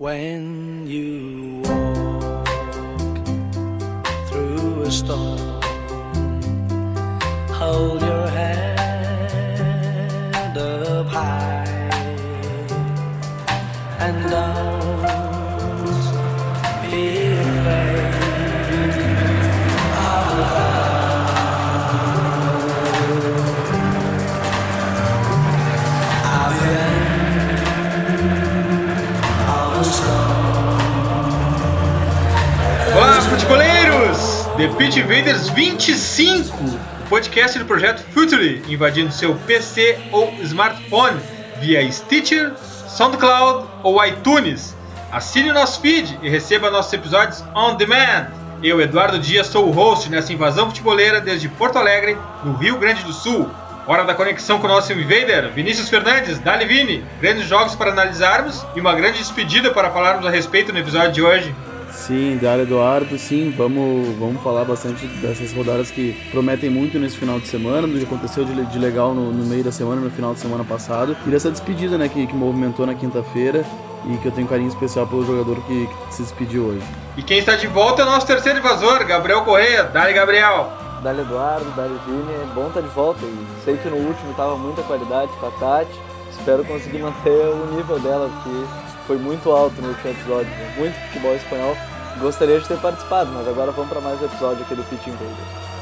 When you walk through a storm, hold The Pitch Invaders 25, o podcast do projeto Futuri, invadindo seu PC ou smartphone via Stitcher, SoundCloud ou iTunes. Assine o nosso feed e receba nossos episódios on demand. Eu, Eduardo Dias, sou o host nessa invasão futeboleira desde Porto Alegre, no Rio Grande do Sul. Hora da conexão com o nosso invader, Vinícius Fernandes, Dali Vini. Grandes jogos para analisarmos e uma grande despedida para falarmos a respeito no episódio de hoje. Sim, Dário Eduardo, sim, vamos, vamos falar bastante dessas rodadas que prometem muito nesse final de semana, do que aconteceu de, de legal no, no meio da semana, no final de semana passado, e dessa despedida né, que, que movimentou na quinta-feira e que eu tenho um carinho especial pelo jogador que, que se despediu hoje. E quem está de volta é o nosso terceiro invasor, Gabriel Correia. Dali, Gabriel. Dali Eduardo, Dali Vini, é bom estar de volta e sei que no último tava muita qualidade com a Tati, espero conseguir manter o nível dela, porque foi muito alto no último episódio, né? muito futebol espanhol. Gostaria de ter participado, mas agora vamos para mais um episódio aqui do Pitch Invaders.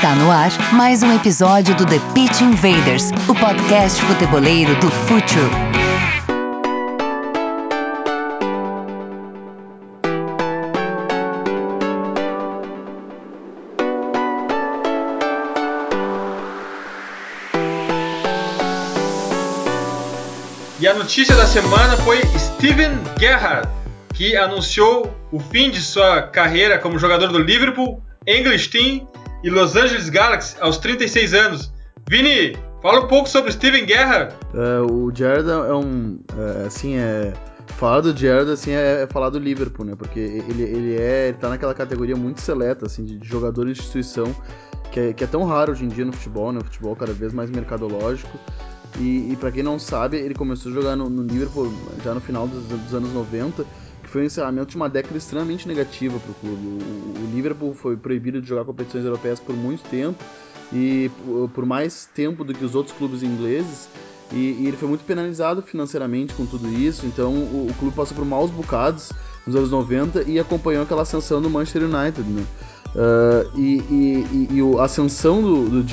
Está no ar mais um episódio do The Pitch Invaders, o podcast futeboleiro do Futuro. E a notícia da semana foi Steven Gerrard, que anunciou o fim de sua carreira como jogador do Liverpool, English Team e Los Angeles Galaxy aos 36 anos. Vini, fala um pouco sobre Steven Gerrard. É, o Gerrard é um, é, assim, é... Falar do Gerrard, assim, é, é falar do Liverpool, né? Porque ele, ele é... Ele tá naquela categoria muito seleta, assim, de jogador de instituição, que é, que é tão raro hoje em dia no futebol, né? O futebol cada vez mais mercadológico. E, e para quem não sabe, ele começou a jogar no, no Liverpool já no final dos, dos, anos 90, que foi o encerramento de uma década extremamente negativa para o clube. O Liverpool foi proibido de jogar competições europeias por muito tempo, e por mais tempo do que os outros clubes ingleses, e, e ele foi muito penalizado financeiramente com tudo isso, então o, o, clube passou por maus bocados nos anos 90 e acompanhou aquela ascensão do Manchester United. Né? Uh, e, e, e, a ascensão do, do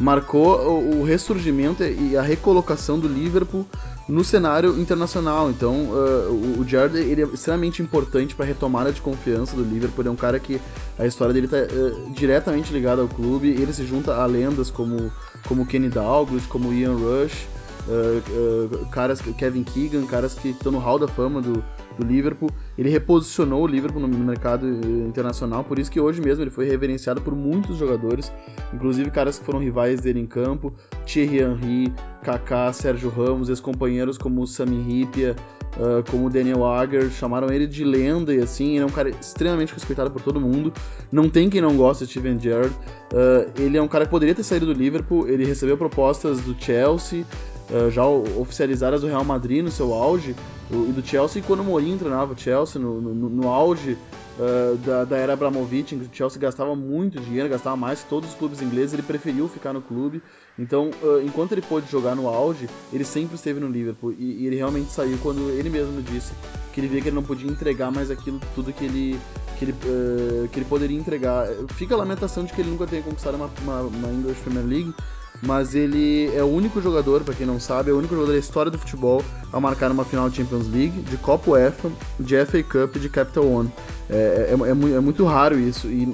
marcou o, ressurgimento e a recolocação do Liverpool no cenário internacional. Então, uh, o Gerrard ele é extremamente importante para a retomada de confiança do Liverpool. Ele é um cara que a história dele está uh, diretamente ligada ao clube. Ele se junta a lendas como, como Kenny Dalglish, como Ian Rush, uh, caras Kevin Keegan, caras que estão no hall da fama do, do Liverpool. Ele reposicionou o Liverpool no, mercado internacional, por isso que hoje mesmo ele foi reverenciado por muitos jogadores, inclusive caras que foram rivais dele em campo, Thierry Henry, Kaká, Sérgio Ramos, ex-companheiros como Sami Hipia, Uh, como Daniel Agger, chamaram ele de lenda e assim, ele é um cara extremamente respeitado por todo mundo. Não tem quem não gosta de Steven Gerrard. Uh, ele é um cara que poderia ter saído do Liverpool, ele recebeu propostas do Chelsea, uh, já oficializadas do Real Madrid no seu auge, e do Chelsea quando o Mourinho treinava o Chelsea no, no, no auge uh, da, da, era Abramovich, em que o Chelsea gastava muito dinheiro, gastava mais que todos os clubes ingleses, ele preferiu ficar no clube. Então, uh, enquanto ele pôde jogar no auge, ele sempre esteve no Liverpool. E, e, ele realmente saiu quando ele mesmo disse que ele via que ele não podia entregar mais aquilo tudo que ele, que ele, uh, que ele poderia entregar. Fica a lamentação de que ele nunca tenha conquistado uma, uma, uma English Premier League, mas ele é o único jogador, para quem não sabe, é o único jogador da história do futebol a marcar uma final de Champions League, de Copa UEFA, de FA Cup e de Capital One. É, é, é, é, muito raro isso, e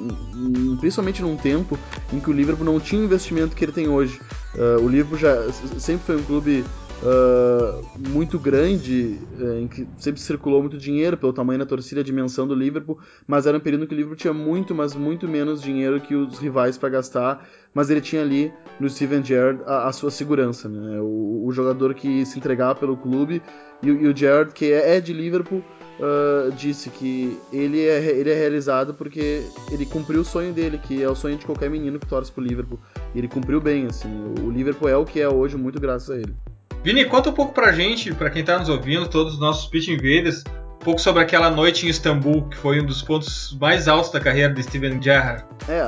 principalmente num tempo em que o Liverpool não tinha o investimento que ele tem hoje. Uh, o Liverpool já sempre foi um clube uh, muito grande, uh, em que sempre circulou muito dinheiro pelo tamanho da torcida, a dimensão do Liverpool, mas era um período que o Liverpool tinha muito, mas muito menos dinheiro que os rivais para gastar, mas ele tinha ali no Steven Gerrard a, a sua segurança, né? o, o, jogador que se entregava pelo clube e, e o Gerrard que é, é de Liverpool Uh, disse que ele é, ele é realizado porque ele cumpriu o sonho dele, que é o sonho de qualquer menino que torce pro Liverpool. E ele cumpriu bem, assim. O Liverpool é o que é hoje, muito graças a ele. Vini, conta um pouco pra gente, pra quem tá nos ouvindo, todos os nossos pitch invaders, pouco sobre aquela noite em Istambul, que foi um dos pontos mais altos da carreira de Steven Gerrard. É,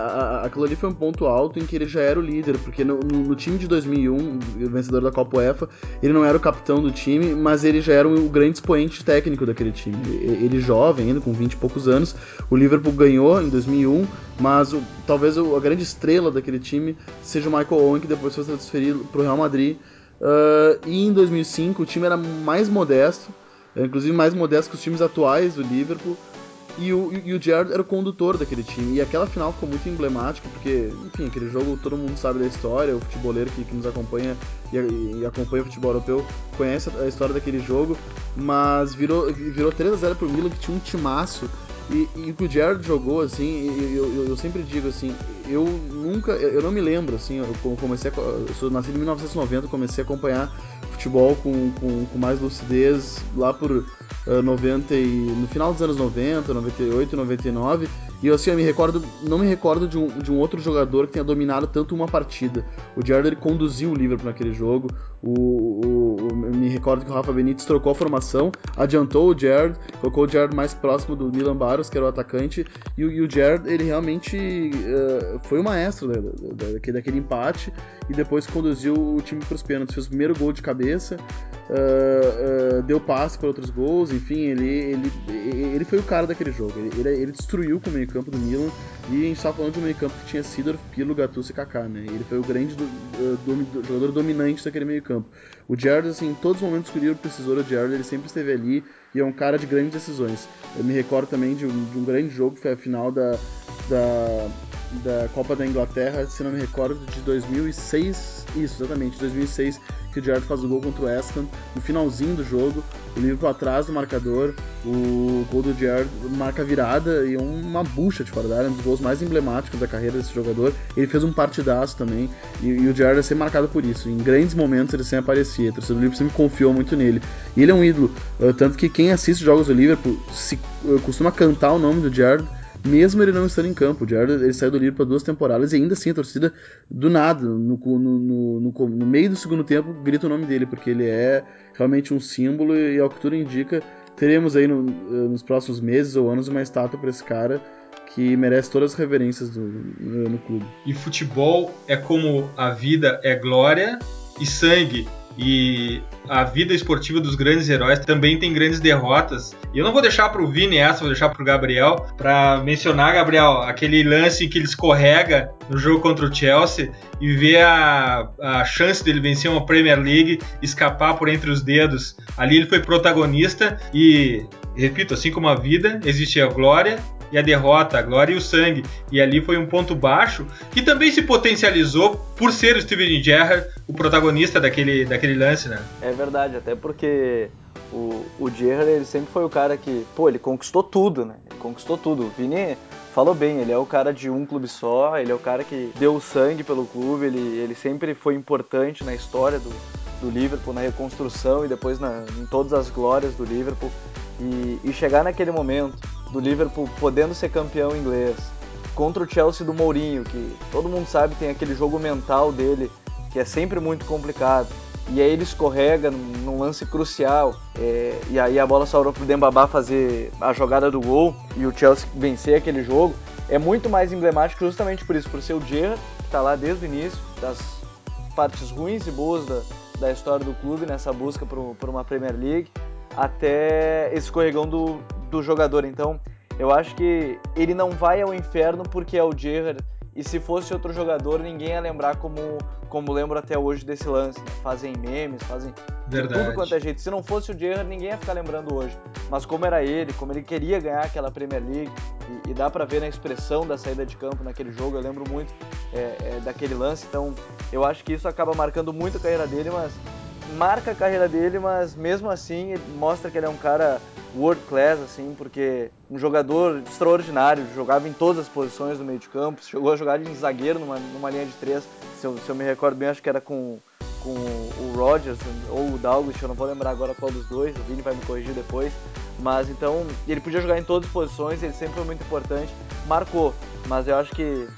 aquilo ali foi um ponto alto em que ele já era o líder, porque no, no, no, time de 2001, o vencedor da Copa UEFA, ele não era o capitão do time, mas ele já era o grande expoente técnico daquele time. Ele jovem, ainda com 20 e poucos anos, o Liverpool ganhou em 2001, mas o, talvez a grande estrela daquele time seja o Michael Owen, que depois foi transferido para o Real Madrid, Uh, e em 2005 o time era mais modesto, inclusive mais modesto que os times atuais do Liverpool. E o, e o Gerrard era o condutor daquele time. E aquela final ficou muito emblemática, porque, enfim, aquele jogo todo mundo sabe da história, o futeboleiro que, que nos acompanha e, e, acompanha o futebol europeu conhece a história daquele jogo, mas virou, virou 3 a 0 pro Milan, que tinha um timaço e, e o que o Jared jogou, assim, eu, eu, eu, sempre digo assim, eu nunca, eu não me lembro, assim, eu comecei, a, eu sou nascido em 1990, comecei a acompanhar futebol com, com, com mais lucidez lá por uh, 90 e, no final dos anos 90, 98, 99, e assim, eu me recordo, não me recordo de um, de um outro jogador que tenha dominado tanto uma partida. O ele conduziu o Liverpool naquele jogo, o, o, o, me recordo que o Rafa Benítez trocou a formação, adiantou o Jared, colocou o Jared mais próximo do Milan Barros, que era o atacante, e, e o Jared, ele realmente uh, foi o maestro da, da, daquele, daquele empate, e depois conduziu o time para os pênaltis, fez o primeiro gol de cabeça, uh, uh, deu passe para outros gols, enfim, ele, ele, ele foi o cara daquele jogo, ele, ele destruiu com o meio campo do Milan, e a gente estava falando de um meio campo que tinha Sidor, Pirlo, Gattuso e Kaká, né, ele foi o grande do, do, do, jogador dominante daquele meio campo campo. O Jared, assim, em todos os momentos que o Liverpool precisou do Jared, ele sempre esteve ali e é um cara de grandes decisões. Eu me recordo também de um, de um grande jogo, que foi a final da, da, da Copa da Inglaterra, se não me recordo, de 2006, isso, exatamente, 2006, que o Gerrard faz o gol contra o Ham no finalzinho do jogo, o Liverpool atrás do marcador, o gol do Gerrard marca virada e uma bucha de fora da área, um dos gols mais emblemáticos da carreira desse jogador. Ele fez um partidaço também e, e o Gerrard é sempre marcado por isso. Em grandes momentos ele sempre aparecia, o torcedor do Liverpool sempre confiou muito nele. E ele é um ídolo, uh, tanto que quem assiste jogos do Liverpool se, uh, costuma cantar o nome do Gerrard mesmo ele não estando em campo. O Jared ele saiu do Liverpool para duas temporadas e ainda assim a torcida, do nada, no, no, no, no, meio do segundo tempo, grita o nome dele, porque ele é realmente um símbolo e, ao que tudo indica, teremos aí nos próximos meses ou anos uma estátua para esse cara que merece todas as reverências do, no, no clube. E futebol é como a vida é glória e sangue. E a vida esportiva dos grandes heróis também tem grandes derrotas. E eu não vou deixar para o Vini essa, vou deixar para o Gabriel, para mencionar, Gabriel, aquele lance em que ele escorrega no jogo contra o Chelsea e vê a, a chance dele vencer uma Premier League, escapar por entre os dedos. Ali ele foi protagonista e, repito, assim como a vida, existe a glória e a derrota, a glória e o sangue. E ali foi um ponto baixo que também se potencializou por ser o Steven Gerrard o protagonista daquele, daquele lance, né? É verdade, até porque o, o Gerrard ele sempre foi o cara que, pô, ele conquistou tudo, né? Ele conquistou tudo. O Vini falou bem, ele é o cara de um clube só, ele é o cara que deu sangue pelo clube, ele, ele sempre foi importante na história do, do Liverpool, na reconstrução e depois na, em todas as glórias do Liverpool. E, e chegar naquele momento do Liverpool podendo ser campeão inglês contra o Chelsea do Mourinho, que todo mundo sabe tem aquele jogo mental dele que é sempre muito complicado. e aí ele escorrega num lance crucial, é, e aí a bola sobrou pro Dembabá fazer a jogada do gol e o Chelsea vencer aquele jogo, é muito mais emblemático justamente por isso, por ser o Gerrard, que está lá desde o início, das partes ruins e boas da, da história do clube nessa busca por, por uma Premier League, até esse escorregão do, do jogador. Então, eu acho que ele não vai ao inferno porque é o Gerrard e se fosse outro jogador, ninguém ia lembrar como, como lembro até hoje desse lance. Né? Fazem memes, fazem Verdade. tudo quanto é jeito. Se não fosse o Gerrard, ninguém ia ficar lembrando hoje. Mas como era ele, como ele queria ganhar aquela Premier League, e, e dá para ver na expressão da saída de campo naquele jogo, eu lembro muito é, é, daquele lance. Então eu acho que isso acaba marcando muito a carreira dele, mas marca a carreira dele, mas mesmo assim mostra que ele é um cara world class, assim, porque um jogador extraordinário, jogava em todas as posições do meio de campo, chegou a jogar de zagueiro numa, numa linha de três, se eu, se eu me recordo bem, acho que era com, com o Rodgers ou o Dalglish, eu não vou lembrar agora qual dos dois, o Vini vai me corrigir depois, mas então ele podia jogar em todas as posições, ele sempre foi muito importante, marcou, mas eu acho que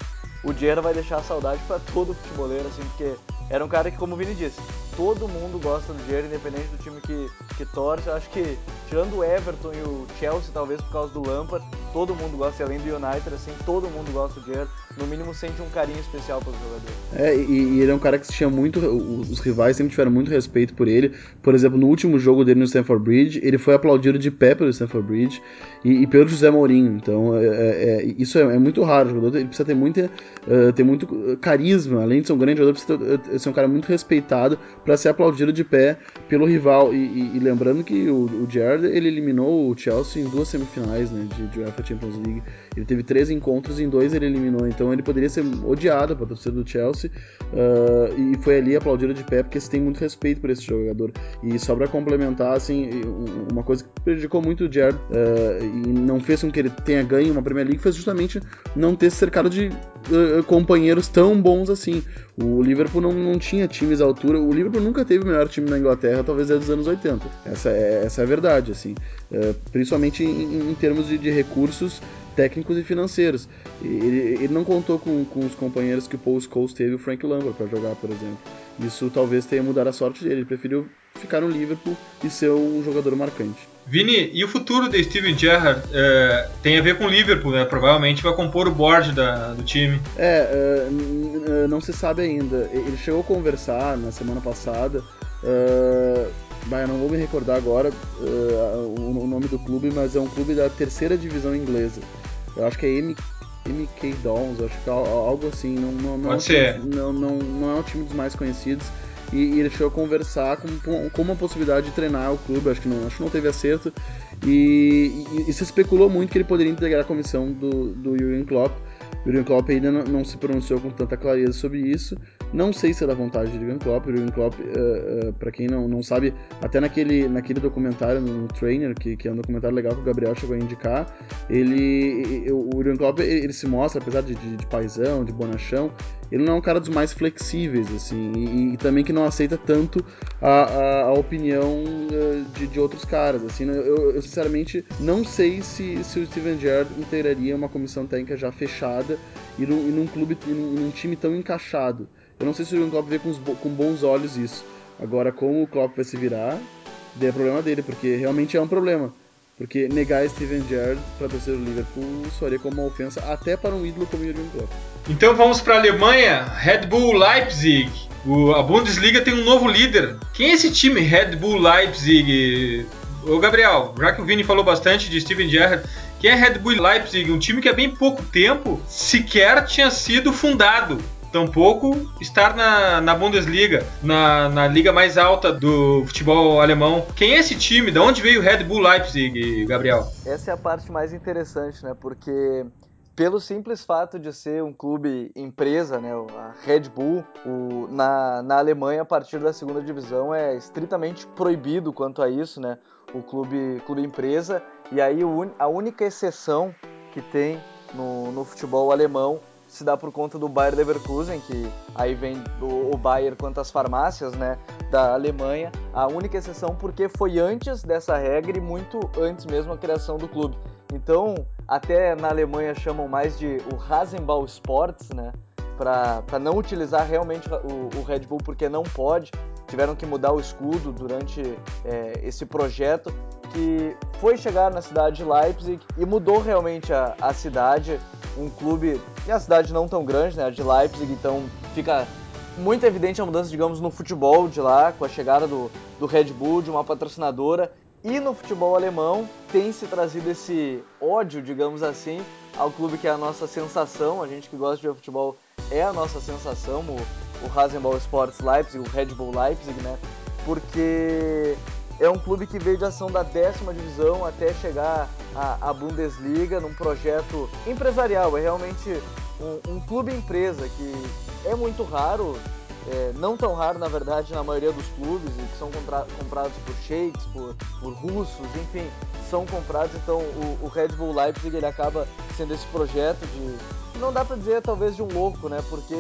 o Diera vai deixar saudade para todo futeboleiro, assim, porque era um cara que, como o Vini disse, todo mundo gosta do Diera, independente do time que, que torce. Eu acho que, tirando o Everton e o Chelsea, talvez por causa do Lampard, todo mundo gosta, e além do United, assim, todo mundo gosta do Diera. No mínimo, sente um carinho especial pelo jogador. É, e, e ele é um cara que tinha muito. Os rivais sempre tiveram muito respeito por ele. Por exemplo, no último jogo dele no Stamford Bridge, ele foi aplaudido de pé pelo Stamford Bridge e, e pelo José Mourinho. Então, é, é, é isso é, é, muito raro. O jogador ele precisa ter, muita, uh, ter muito carisma. Além de ser um grande jogador, precisa ter, ser um cara muito respeitado para ser aplaudido de pé pelo rival. E, e, e lembrando que o, o ele eliminou o Chelsea em duas semifinais né, de, de UEFA Champions League. Ele teve três encontros em dois ele eliminou. Então, ele poderia ser odiado pela torcida do Chelsea uh, e foi ali aplaudido de pé porque se tem muito respeito por esse jogador. E só para complementar, assim, uma coisa que prejudicou muito o Gerrard uh, e não fez com que ele tenha ganho uma Premier League foi justamente não ter cercado de uh, companheiros tão bons assim. O Liverpool não, não tinha times à altura. O Liverpool nunca teve o melhor time na Inglaterra, talvez desde os anos 80. Essa é, essa é a verdade, assim. principalmente em, em termos de, de recursos técnicos e financeiros. Ele, ele não contou com, com os companheiros que o Paul Scholes teve o Frank Lampard para jogar, por exemplo. Isso talvez tenha mudado a sorte dele. Ele preferiu ficar no Liverpool e ser um jogador marcante. Vini, e o futuro de Steven Gerrard é, tem a ver com o Liverpool, né? Provavelmente vai compor o board da, do time. É, uh, não se sabe ainda. Ele chegou a conversar na semana passada. Uh, Bah, eu não vou me recordar agora uh, o, nome do clube, mas é um clube da terceira divisão inglesa. Eu acho que é M, MK Dons, acho que é algo assim. Não, não, não, Pode ser. Não, não, não é um time dos mais conhecidos. E, e ele chegou a conversar com, com uma possibilidade de treinar o clube, acho que não, acho que não teve acerto. E, e, e se especulou muito que ele poderia integrar a comissão do, do Jurgen Klopp. Jurgen Klopp ainda não, não, se pronunciou com tanta clareza sobre isso. Não sei se é da vontade de Jurgen Klopp. O Jurgen Klopp, uh, uh, para quem não, não sabe, até naquele, naquele documentário, no Trainer, que, que é um documentário legal que o Gabriel chegou a indicar, ele, o Jurgen Klopp ele, ele se mostra, apesar de, de, de paisão, de bonachão, ele não é um cara dos mais flexíveis, assim, e, e também que não aceita tanto a, a, a opinião uh, de, de, outros caras, assim, né? eu, eu, sinceramente não sei se, se o Steven Gerrard integraria uma comissão técnica já fechada e num, e num clube, e num, num, time tão encaixado. Eu não sei se o Jurgen Klopp vê com, com bons olhos isso. Agora, como o Klopp vai se virar, é problema dele, porque realmente é um problema. Porque negar Steven Gerrard para torcer o Liverpool soaria como uma ofensa até para um ídolo como Jurgen Klopp. Então vamos para a Alemanha, Red Bull Leipzig. O, a Bundesliga tem um novo líder. Quem é esse time Red Bull Leipzig? Ô Gabriel, já que o Vini falou bastante de Steven Gerrard, quem é Red Bull Leipzig? Um time que há bem pouco tempo sequer tinha sido fundado tampouco estar na, na Bundesliga, na, na liga mais alta do futebol alemão. Quem é esse time? De onde veio o Red Bull Leipzig, Gabriel? Essa é a parte mais interessante, né? Porque pelo simples fato de ser um clube empresa, né, a Red Bull, o, na, na Alemanha, a partir da segunda divisão, é estritamente proibido quanto a isso, né, o clube, clube empresa, e aí a única exceção que tem no, no futebol alemão se dá por conta do Bayer Leverkusen, que aí vem o, o Bayer quanto às farmácias, né, da Alemanha. A única exceção porque foi antes dessa regra e muito antes mesmo a criação do clube. Então, até na Alemanha chamam mais de o Rasenball Sports, né, para não utilizar realmente o, o Red Bull porque não pode. tiveram que mudar o escudo durante é, esse projeto que foi chegar na cidade de Leipzig e mudou realmente a, a cidade. Um clube, e a cidade não tão grande, né, de Leipzig, então fica muito evidente a mudança, digamos, no futebol de lá, com a chegada do, do Red Bull, de uma patrocinadora. E no futebol alemão tem se trazido esse ódio, digamos assim, ao clube que é a nossa sensação. A gente que gosta de ver futebol é a nossa sensação, o, o Rasenball Sports Leipzig, o Red Bull Leipzig, né? Porque é um clube que veio de ação da décima divisão até chegar à, Bundesliga num projeto empresarial. É realmente um, um clube empresa que é muito raro, é, não tão raro na verdade na maioria dos clubes, que são comprados por sheiks, por, por russos, enfim, são comprados. Então o, o Red Bull Leipzig ele acaba sendo esse projeto de não dá para dizer talvez de um louco, né? Porque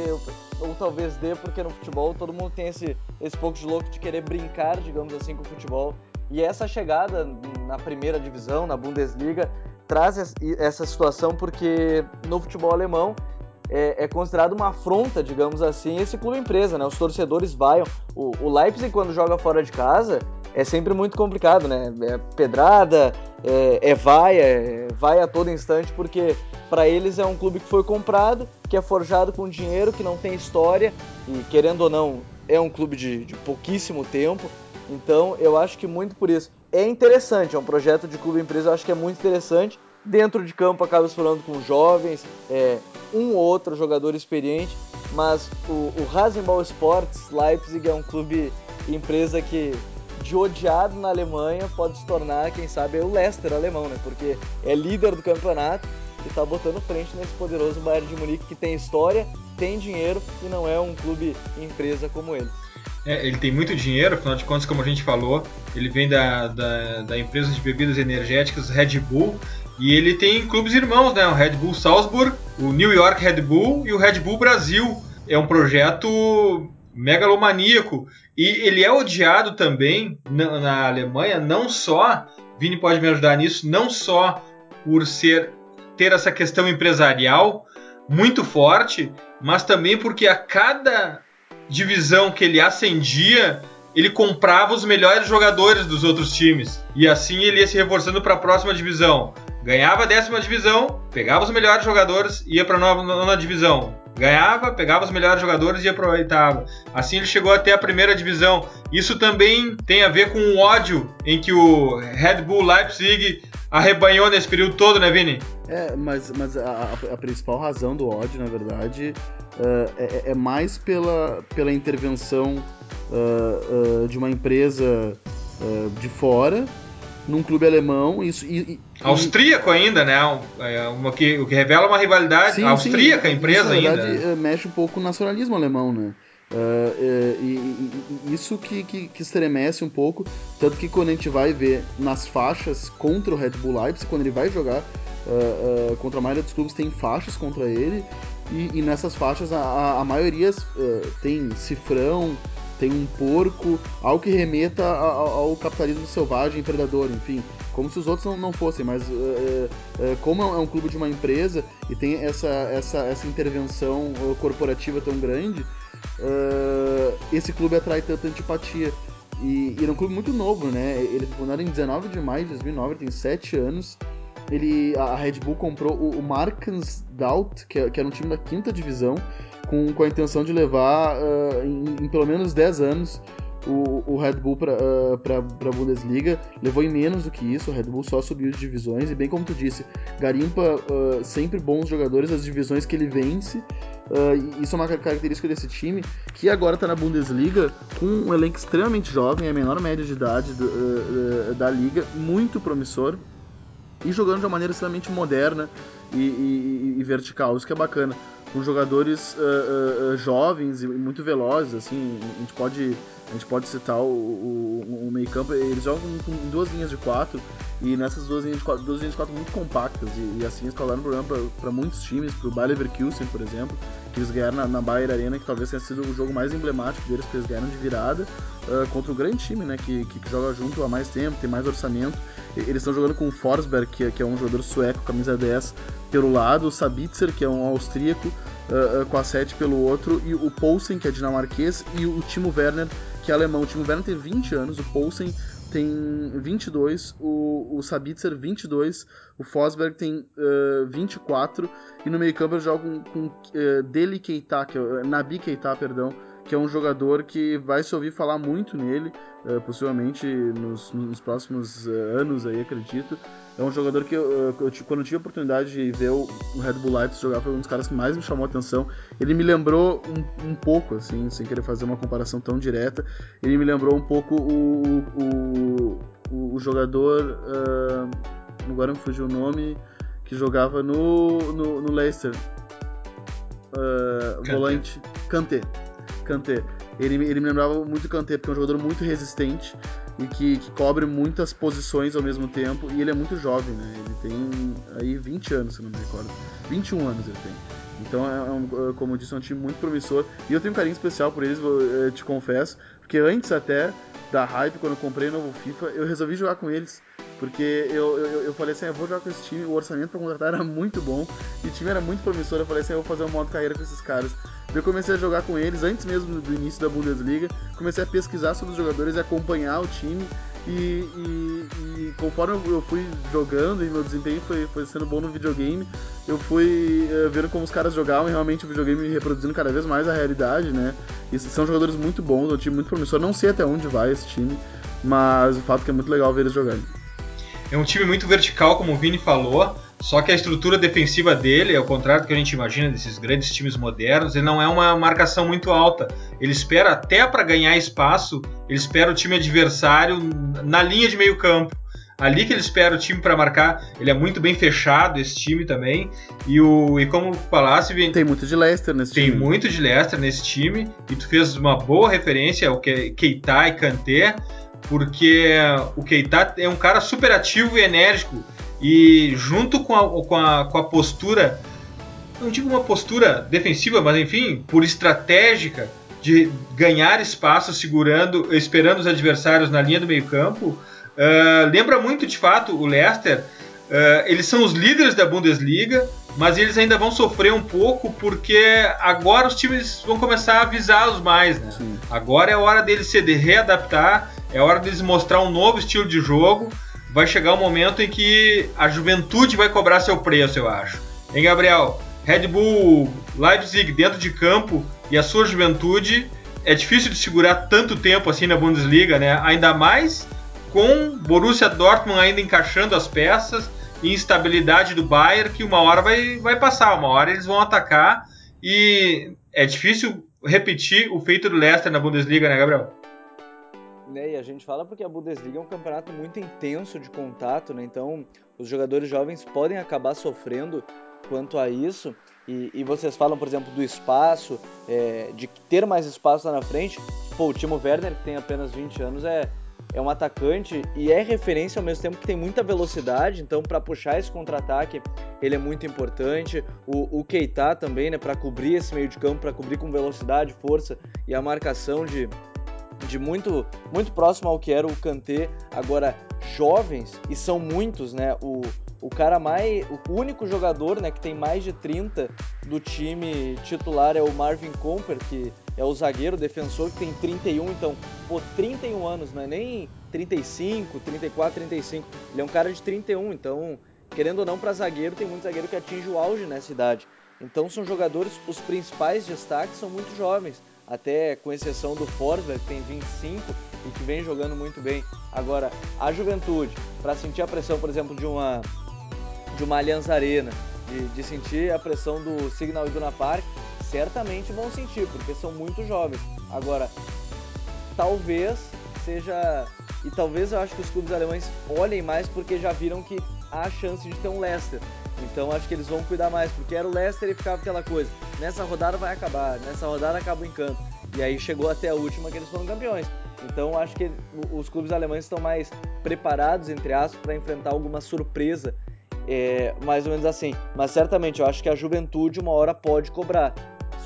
ou talvez dê porque no futebol todo mundo tem esse esse pouco de louco de querer brincar, digamos assim, com o futebol. E essa chegada na primeira divisão, na Bundesliga, traz essa situação porque no futebol alemão é, é, considerado uma afronta, digamos assim, esse clube empresa, né? Os torcedores vaiam. O, o Leipzig, quando joga fora de casa, é sempre muito complicado, né? É pedrada, é, é vaia, é vaia a todo instante, porque para eles é um clube que foi comprado, que é forjado com dinheiro, que não tem história, e querendo ou não, é um clube de, de pouquíssimo tempo. Então, eu acho que muito por isso. É interessante, é um projeto de clube empresa, eu acho que é muito interessante. Dentro de campo acaba se falando com jovens, é, um ou outro jogador experiente, mas o, o Rasenball Sports Leipzig é um clube empresa que de odiado na Alemanha pode se tornar, quem sabe, o Leicester alemão, né? Porque é líder do campeonato e tá botando frente nesse poderoso Bayern de Munique que tem história, tem dinheiro e não é um clube empresa como ele. É, ele tem muito dinheiro, afinal de contas, como a gente falou, ele vem da, da, da empresa de bebidas energéticas Red Bull e ele tem clubes irmãos, né? O Red Bull Salzburg, o New York Red Bull e o Red Bull Brasil. É um projeto megalomaníaco e ele é odiado também na, na Alemanha, não só, Vini pode me ajudar nisso, não só por ser ter essa questão empresarial muito forte, mas também porque a cada divisão que ele ascendia, ele comprava os melhores jogadores dos outros times. E assim ele ia se reforçando para a próxima divisão. Ganhava a décima divisão, pegava os melhores jogadores, ia para a nona divisão. Ganhava, pegava os melhores jogadores e aproveitava. Assim ele chegou até a primeira divisão. Isso também tem a ver com o ódio em que o Red Bull Leipzig arrebanhou nesse período todo, né, Vini? É, mas, mas a, a principal razão do ódio, na verdade, uh, é, é, mais pela, pela intervenção uh, uh, de uma empresa de fora num clube alemão. Isso, e, Austríaco ainda, né? É uma que, o que revela uma rivalidade sim, austríaca sim, empresa isso, na verdade, ainda. mexe um pouco com o nacionalismo alemão, né? Uh, uh, e, e, isso que, que, que, estremece um pouco, tanto que quando a gente vai ver nas faixas contra o Red Bull Leipzig, quando ele vai jogar uh, contra a maioria dos clubes, tem faixas contra ele, e, e nessas faixas a, a maioria tem cifrão, tem um porco, algo que remeta ao, ao capitalismo selvagem, predador, enfim, como se os outros não, não fossem, mas como é um clube de uma empresa e tem essa, essa, essa intervenção corporativa tão grande, esse clube atrai tanta antipatia. E, e é um clube muito novo, né? Ele foi fundado em 19 de maio de 2009, tem 7 anos. Ele, a Red Bull comprou o, o Markensdaut, que, é, que era um time da quinta divisão, com, com a intenção de levar uh, em, em, pelo menos 10 anos o, o Red Bull para uh, a Bundesliga. Levou em menos do que isso, o Red Bull só subiu de divisões. E bem como tu disse, garimpa uh, sempre bons jogadores das divisões que ele vence. Uh, isso é uma característica desse time, que agora está na Bundesliga com um elenco extremamente jovem, a menor média de idade do, da liga, muito promissor e jogando de uma maneira extremamente moderna e, e, e vertical, isso que é bacana. Com jogadores jovens e muito velozes, assim, a gente pode a gente pode citar o, o, o meio campo, eles jogam com duas linhas de quatro, e nessas duas linhas de quatro, duas linhas de quatro muito compactas, e, e assim eles causaram problema para muitos times, para o Bayer Leverkusen, por exemplo, que eles ganharam na, na Bayer Arena, que talvez tenha sido o jogo mais emblemático deles, porque eles ganharam de virada uh, contra um grande time, né, que, que, que, joga junto há mais tempo, tem mais orçamento. Eles estão jogando com o Forsberg, que, que é um jogador sueco, camisa 10, pelo lado, o Sabitzer, que é um austríaco, uh, uh, com a 7 pelo outro, e o Poulsen, que é dinamarquês, e o Timo Werner, que é alemão. O Timo Werner tem 20 anos, o Poulsen tem 22, o, o Sabitzer 22, o Fosberg tem uh, 24 e no meio campo eu jogo com, com uh, Keita, que é, Nabi Keita, perdão, que é um jogador que vai se ouvir falar muito nele, uh, possivelmente nos, nos próximos uh, anos aí, acredito. É um jogador que eu, eu, quando eu tive a oportunidade de ver o, o Red Bull Leipzig jogar, foi um dos caras que mais me chamou a atenção. Ele me lembrou um, um pouco, assim, sem querer fazer uma comparação tão direta, ele me lembrou um pouco o, o, o, o jogador, uh, agora me fugiu o nome, que jogava no, no, no Leicester, uh, volante, Kanté. Kanté. Ele, ele me lembrava muito do Kanté, porque é um jogador muito resistente e que, que, cobre muitas posições ao mesmo tempo. E ele é muito jovem, né? Ele tem aí 20 anos, se não me recordo. 21 anos ele tem. Então, é um, como eu disse, é um time muito promissor. E eu tenho um carinho especial por eles, eu te confesso. Porque antes até da hype, quando eu comprei o novo FIFA, eu resolvi jogar com eles. Porque eu, eu, eu falei assim, ah, eu vou jogar com esse time, o orçamento para contratar era muito bom, e o time era muito promissor, eu falei assim, ah, eu vou fazer um modo carreira com esses caras. Eu comecei a jogar com eles antes mesmo do início da Bundesliga, comecei a pesquisar sobre os jogadores e acompanhar o time, e, e, e conforme eu fui jogando e meu desempenho foi, foi sendo bom no videogame, eu fui uh, vendo como os caras jogavam e realmente o videogame reproduzindo cada vez mais a realidade, né? E são jogadores muito bons, é um time muito promissor, não sei até onde vai esse time, mas o fato é que é muito legal ver eles jogarem. É um time muito vertical, como o Vini falou, só que a estrutura defensiva dele, ao contrário do que a gente imagina desses grandes times modernos, ele não é uma marcação muito alta. Ele espera até para ganhar espaço, ele espera o time adversário na linha de meio campo. Ali que ele espera o time para marcar, ele é muito bem fechado esse time também. E o e como falasse, tem muito de Leicester nesse tem time. Tem muito de Leicester nesse time e tu fez uma boa referência ao Keita e Kanté porque o Keita é um cara super ativo e enérgico e junto com a, com a, com a postura, não digo uma postura defensiva, mas enfim, por estratégica de ganhar espaço segurando, esperando os adversários na linha do meio campo, uh, lembra muito de fato o Leicester. Uh, eles são os líderes da Bundesliga, mas eles ainda vão sofrer um pouco porque agora os times vão começar a avisá-los mais. Né? Agora é hora deles se readaptar é hora deles mostrar um novo estilo de jogo. Vai chegar um momento em que a juventude vai cobrar seu preço, eu acho. Hein, Gabriel? Red Bull Leipzig dentro de campo e a sua juventude é difícil de segurar tanto tempo assim na Bundesliga, né? Ainda mais com Borussia Dortmund ainda encaixando as peças e instabilidade do Bayern que uma hora vai, vai passar, uma hora eles vão atacar e é difícil repetir o feito do Leicester na Bundesliga, né, Gabriel? Né? E a gente fala porque a Bundesliga é um campeonato muito intenso de contato, né? Então os jogadores jovens podem acabar sofrendo quanto a isso. E, e vocês falam, por exemplo, do espaço, é, de ter mais espaço lá na frente. Pô, o Timo Werner, que tem apenas 20 anos, é, é um atacante e é referência ao mesmo tempo que tem muita velocidade, então para puxar esse contra-ataque ele é muito importante. O, o Keita também, né, para cobrir esse meio de campo, para cobrir com velocidade, força e a marcação de, de muito muito próximo ao que era o Kanté, agora jovens e são muitos, né? O, o cara mais o único jogador, né, que tem mais de 30 do time titular é o Marvin Comper, que é o zagueiro defensor que tem 31, então, pô, 31 anos, não é nem 35, 34, 35. Ele é um cara de 31, então, querendo ou não para zagueiro, tem muito zagueiro que atinge o auge nessa idade. Então são jogadores, os principais destaques são muito jovens até com exceção do Forsberg, que tem 25 e que vem jogando muito bem. Agora, a juventude, para sentir a pressão, por exemplo, de uma, de uma Allianz Arena, de, de sentir a pressão do Signal Iduna Park, certamente vão sentir, porque são muito jovens. Agora, talvez seja. E talvez eu acho que os clubes alemães olhem mais porque já viram que há chance de ter um Leicester. Então acho que eles vão cuidar mais, porque era o Leicester e ficava aquela coisa. Nessa rodada vai acabar, nessa rodada acaba o encanto. E aí chegou até a última que eles foram campeões. Então acho que os clubes alemães estão mais preparados, entre aspas, para enfrentar alguma surpresa. É, mais ou menos assim. Mas certamente eu acho que a juventude uma hora pode cobrar.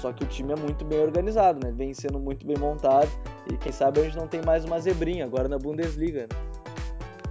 Só que o time é muito bem organizado, né? Vem sendo muito bem montado. E quem sabe a gente não tem mais uma zebrinha agora na Bundesliga. Né?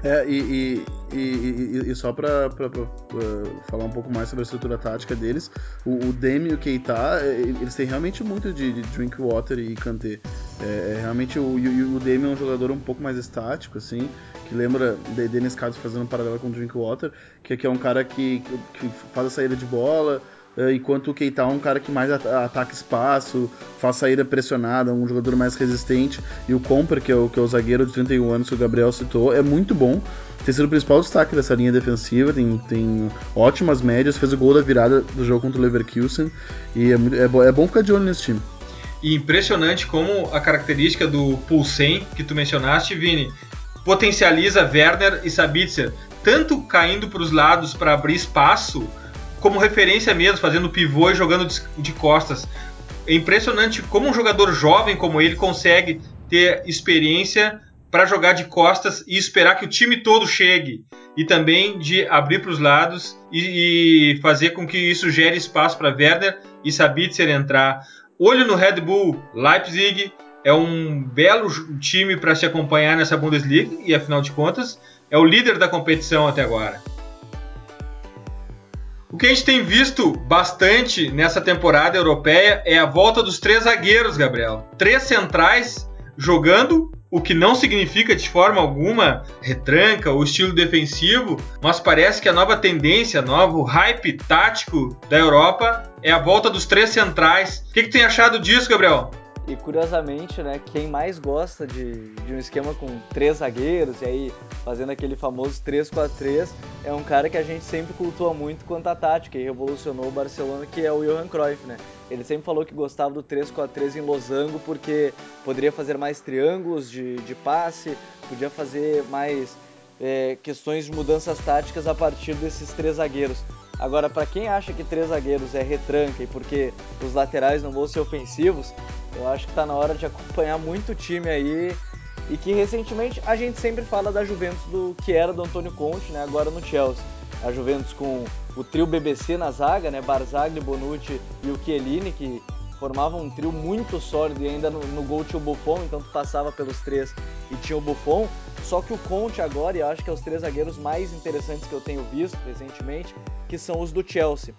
É, e, e, e, e só para uh, falar um pouco mais sobre a estrutura tática deles, o, o Demi e o Keita, eles têm realmente muito de, de Drinkwater e Kanté. É, é realmente o, o, o Dame é um jogador um pouco mais estático, assim, que lembra de Carter fazendo um paralelo com o Drinkwater, que, que é um cara que, que, faz a saída de bola, é, enquanto o Keita é um cara que mais ataca espaço, faz saída pressionada, um jogador mais resistente. E o Comper, que é o, que é o zagueiro de 31 anos que o Gabriel citou, é muito bom. Tem sido o principal destaque dessa linha defensiva, tem, tem ótimas médias, fez o gol da virada do jogo contra o Leverkusen. E é, é, é bom ficar de olho nesse time. E impressionante como a característica do Pulsen, que tu mencionaste, Vini, potencializa Werner e Sabitzer, tanto caindo para os lados para abrir espaço, como referência mesmo, fazendo pivô e jogando de costas. É impressionante como um jogador jovem como ele consegue ter experiência para jogar de costas e esperar que o time todo chegue e também de abrir para os lados e, e, fazer com que isso gere espaço para Werner e Sabitzer entrar. Olho no Red Bull Leipzig, é um belo time para se acompanhar nessa Bundesliga e afinal de contas é o líder da competição até agora. O que a gente tem visto bastante nessa temporada europeia é a volta dos três zagueiros, Gabriel. Três centrais jogando, o que não significa de forma alguma retranca ou estilo defensivo, mas parece que a nova tendência, novo hype tático da Europa é a volta dos três centrais. O que, que tem achado disso, Gabriel? E curiosamente, né, quem mais gosta de, de um esquema com três zagueiros e aí fazendo aquele famoso 3-4-3 é um cara que a gente sempre cultua muito quanto à tática e revolucionou o Barcelona, que é o Johan Cruyff, né? Ele sempre falou que gostava do 3-4-3 em losango porque poderia fazer mais triângulos de, de passe, podia fazer mais é, questões de mudanças táticas a partir desses três zagueiros. Agora, para quem acha que três zagueiros é retranca e porque os laterais não vão ser ofensivos, eu acho que está na hora de acompanhar muito o time aí e que recentemente a gente sempre fala da Juventus do que era do Antônio Conte, né, agora no Chelsea. A Juventus com o trio BBC na zaga, né, Barzagli, Bonucci e o Chiellini, que formavam um trio muito sólido e ainda no, no gol tinha o Buffon, então tu passava pelos três e tinha o Buffon. Só que o Conte agora, e eu acho que é os três zagueiros mais interessantes que eu tenho visto recentemente, que são os do Chelsea.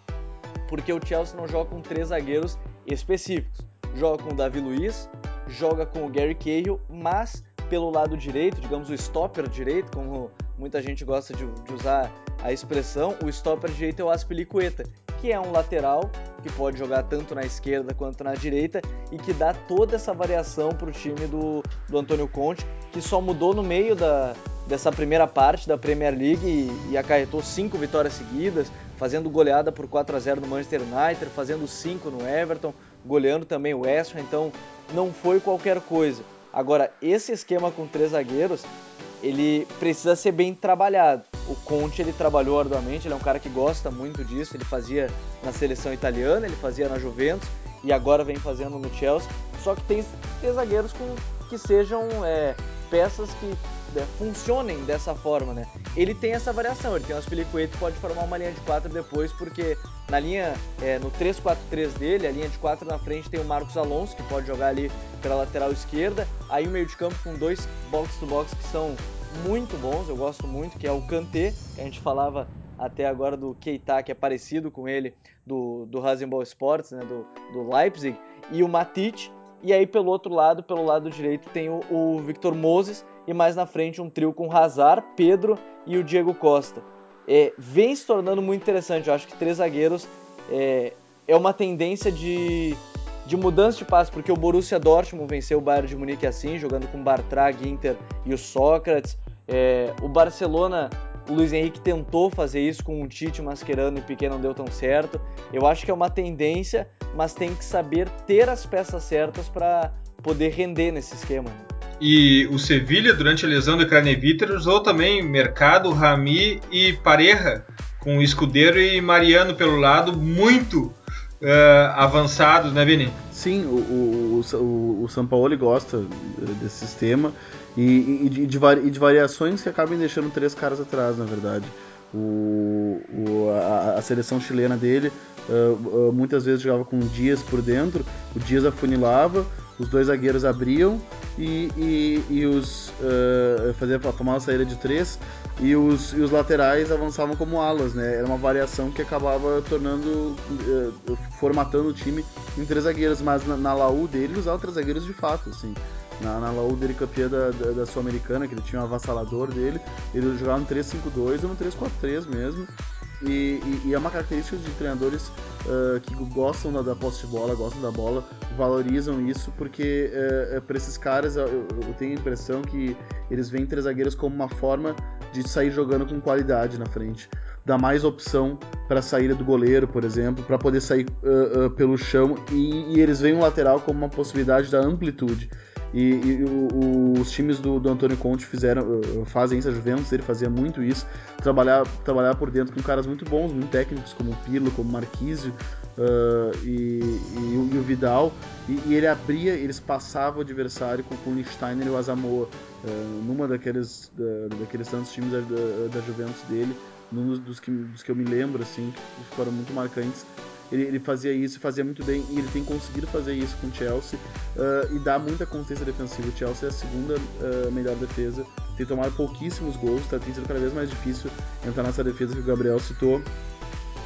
Porque o Chelsea não joga com três zagueiros específicos joga com o Davi Luiz, joga com o Gary Cahill, mas pelo lado direito, digamos o stopper direito, como muita gente gosta de, de usar a expressão, o stopper direito é o Aspilicueta, que é um lateral que pode jogar tanto na esquerda quanto na direita e que dá toda essa variação para o time do, do Antônio Conte, que só mudou no meio da, dessa primeira parte da Premier League e, e acarretou cinco vitórias seguidas, fazendo goleada por 4 a 0 no Manchester United, fazendo cinco no Everton, goleando também o West Ham, então não foi qualquer coisa. Agora, esse esquema com três zagueiros, ele precisa ser bem trabalhado. O Conte ele trabalhou arduamente, ele é um cara que gosta muito disso, ele fazia na seleção italiana, ele fazia na Juventus e agora vem fazendo no Chelsea. Só que tem, tem zagueiros com, que sejam é, peças que funcionem dessa forma, né? Ele tem essa variação, ele tem um Aspilicueta que pode formar uma linha de quatro depois, porque na linha, é, no 3-4-3 dele, a linha de quatro na frente tem o Marcos Alonso, que pode jogar ali pela lateral esquerda, aí o meio de campo com dois box-to-box que são muito bons, eu gosto muito, que é o Kanté, que a gente falava até agora do Keita, que é parecido com ele, do, do Rasenball Sports, né, do, do Leipzig, e o Matic, e aí pelo outro lado, pelo lado direito, tem o, o Victor Moses, e mais na frente um trio com Hazard, Pedro e o Diego Costa. É, vem se tornando muito interessante, eu acho que três zagueiros é, é uma tendência de, de mudança de passe, porque o Borussia Dortmund venceu o Bayern de Munique assim, jogando com Bartra, Ginter e o Sócrates. É, o Barcelona, o Luiz Henrique tentou fazer isso com o Tite, Mascherano e Piquet não deu tão certo. Eu acho que é uma tendência, mas tem que saber ter as peças certas para poder render nesse esquema. Né? E o Sevilha, durante a lesão do Craneviter, usou também Mercado, Rami e Pareja, com Escudeiro e Mariano pelo lado, muito uh, avançados, né, Vini? Sim, o, o, o, o São Paulo gosta desse sistema e, e, de, e de variações que acabam deixando três caras atrás, na verdade. O, o, a, a, seleção chilena dele uh, uh, muitas vezes jogava com Dias por dentro, o Dias afunilava, os dois zagueiros abriam e, e, e os uh, fazia a famosa saída de três e os, e os laterais avançavam como alas, né? Era uma variação que acabava tornando, uh, formatando o time em três zagueiros, mas na, na Laú dele usava três zagueiros de fato, assim. Na, na Laú dele campeã da, da, da Sul-Americana, que ele tinha um avassalador dele, ele jogava no 3-5-2 ou no 3-4-3 mesmo. E, e, e, é uma característica de treinadores uh, que gostam da, da posse de bola, gostam da bola, valorizam isso, porque uh, para esses caras eu, eu, tenho a impressão que eles veem três zagueiros como uma forma de sair jogando com qualidade na frente. Dá mais opção para a saída do goleiro, por exemplo, para poder sair uh, pelo chão, e, e eles veem o lateral como uma possibilidade da amplitude. E, e o, os times do, do, Antônio Conte fizeram, uh, fazem isso, a Juventus ele fazia muito isso, trabalhar, trabalhar por dentro com caras muito bons, muito técnicos, como o Pirlo, como o Marquísio uh, e, e, e, o Vidal, e, e, ele abria, eles passavam o adversário com, com o Lichtsteiner e o Asamoah, uh, numa daqueles, da, daqueles tantos times da, da, da Juventus dele, num dos, que, dos que eu me lembro, assim, que foram muito marcantes, ele, ele fazia isso fazia muito bem, e ele tem conseguido fazer isso com o Chelsea uh, e dá muita consciência defensiva. O Chelsea é a segunda uh, melhor defesa, tem tomado pouquíssimos gols, tá, tem sido cada vez mais difícil entrar nessa defesa que o Gabriel citou.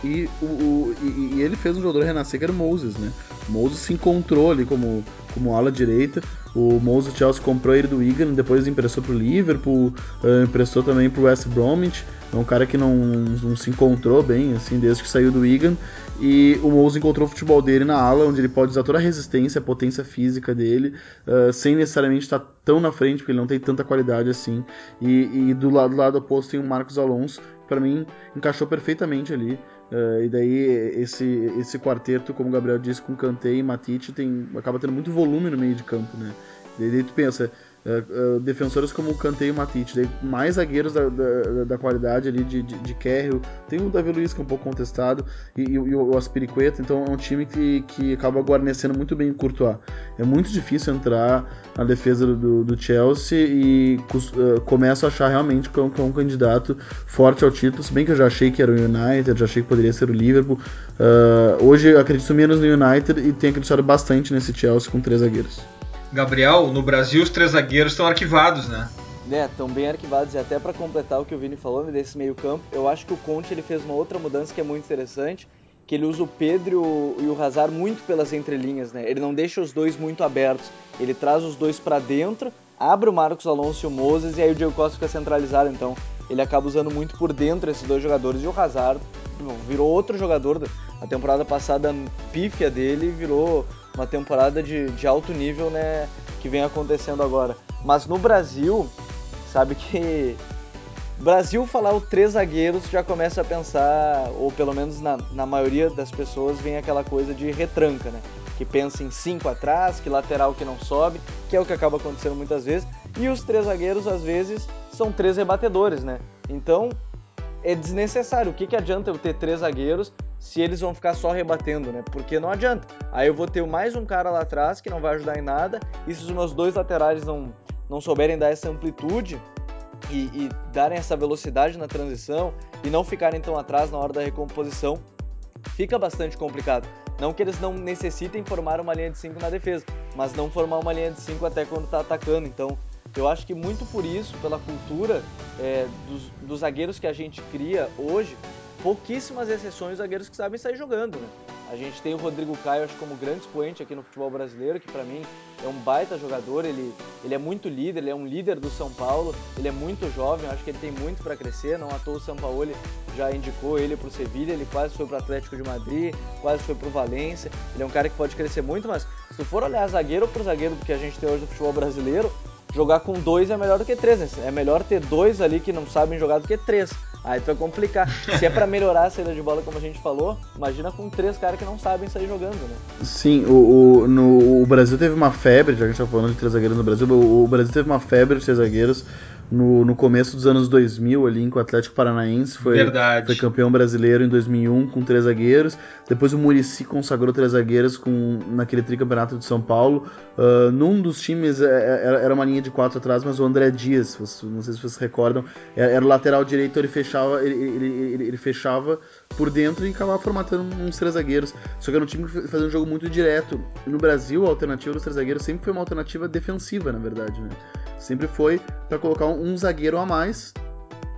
E, o, o e, e, ele fez um jogador renascer que era o Moses, né? O Moses se encontrou ali como, como ala direita. O Moses Chelsea comprou ele do Wigan, depois emprestou pro Liverpool, uh, emprestou também pro West Bromwich. É um cara que não, não se encontrou bem, assim, desde que saiu do Wigan. E o Mose encontrou o futebol dele na ala, onde ele pode usar toda a resistência, a potência física dele, uh, sem necessariamente estar tão na frente, porque ele não tem tanta qualidade assim. E, e do, lado, do lado oposto tem o Marcos Alonso, que para mim encaixou perfeitamente ali. Uh, e daí esse, esse quarteto, como o Gabriel disse, com Kanté e Matite, tem, acaba tendo muito volume no meio de campo, né? Daí tu pensa, uh, uh, defensores como o Kanté e o Matite, mais zagueiros da, da, da, qualidade ali de, de, de Kerry, tem o Davi Luiz que é um pouco contestado, e, e, e o Aspiricueta, então é um time que, que acaba guarnecendo muito bem o Courtois. É muito difícil entrar na defesa do, do Chelsea e uh, começo a achar realmente que é, um, que é um candidato forte ao título, se bem que eu já achei que era o United, já achei que poderia ser o Liverpool. hoje eu acredito menos no United e tenho acreditado bastante nesse Chelsea com três zagueiros. Gabriel, no Brasil os três zagueiros estão arquivados, né? É, estão bem arquivados e até para completar o que o Vini falou né, desse meio campo, eu acho que o Conte ele fez uma outra mudança que é muito interessante, que ele usa o Pedro e o Hazard muito pelas entrelinhas, né? Ele não deixa os dois muito abertos, ele traz os dois para dentro, abre o Marcos Alonso e o Moses e aí o Diego Costa fica centralizado, então ele acaba usando muito por dentro esses dois jogadores e o Hazard virou outro jogador, a temporada passada pífia dele virou uma temporada de, de alto nível, né, que vem acontecendo agora. Mas no Brasil, sabe que Brasil falar o três zagueiros já começa a pensar, ou pelo menos na, na maioria das pessoas vem aquela coisa de retranca, né? Que pensa em cinco atrás, que lateral que não sobe, que é o que acaba acontecendo muitas vezes. E os três zagueiros, às vezes, são três rebatedores, né? Então, é desnecessário. O que, que adianta eu ter três zagueiros se eles vão ficar só rebatendo, né? Porque não adianta. Aí eu vou ter mais um cara lá atrás que não vai ajudar em nada, e se os meus dois laterais não, não souberem dar essa amplitude e, e darem essa velocidade na transição e não ficarem tão atrás na hora da recomposição, fica bastante complicado. Não que eles não necessitem formar uma linha de 5 na defesa, mas não formar uma linha de 5 até quando está atacando. Então, eu acho que muito por isso, pela cultura é, dos, dos zagueiros que a gente cria hoje, pouquíssimas exceções zagueiros que sabem sair jogando, né? A gente tem o Rodrigo Caio, acho como grande expoente aqui no futebol brasileiro, que para mim é um baita jogador, ele, ele é muito líder, ele é um líder do São Paulo, ele é muito jovem, acho que ele tem muito para crescer, não à toa o São Paulo já indicou ele para o Sevilha, ele quase foi para o Atlético de Madrid, quase foi para o Valência, ele é um cara que pode crescer muito, mas se for olhar zagueiro por zagueiro que a gente tem hoje no futebol brasileiro, jogar com dois é melhor do que três, né? é melhor ter dois ali que não sabem jogar do que três. Aí tu vai complicar. Se é para melhorar a saída de bola, como a gente falou, imagina com três caras que não sabem sair jogando, né? Sim, o, o, no, o Brasil teve uma febre, já que a gente tá falando de três zagueiros no Brasil, o, o Brasil teve uma febre de três zagueiros no, no começo dos anos 2000 ali, com o Atlético Paranaense foi, Verdade. foi campeão brasileiro em 2001 com três zagueiros. Depois o Murici consagrou três zagueiros com, naquele tricampeonato de São Paulo. Uh, num dos times é, é, era, era uma linha de quatro atrás, mas o André Dias, não sei se vocês recordam, era, era o lateral direito, ele fechava, ele, ele, ele, ele fechava por dentro e acabar formatando uns três zagueiros. Só que era um time que fazia um jogo muito direto. No Brasil, a alternativa dos três zagueiros sempre foi uma alternativa defensiva, na verdade, né? Sempre foi para colocar um, um zagueiro a mais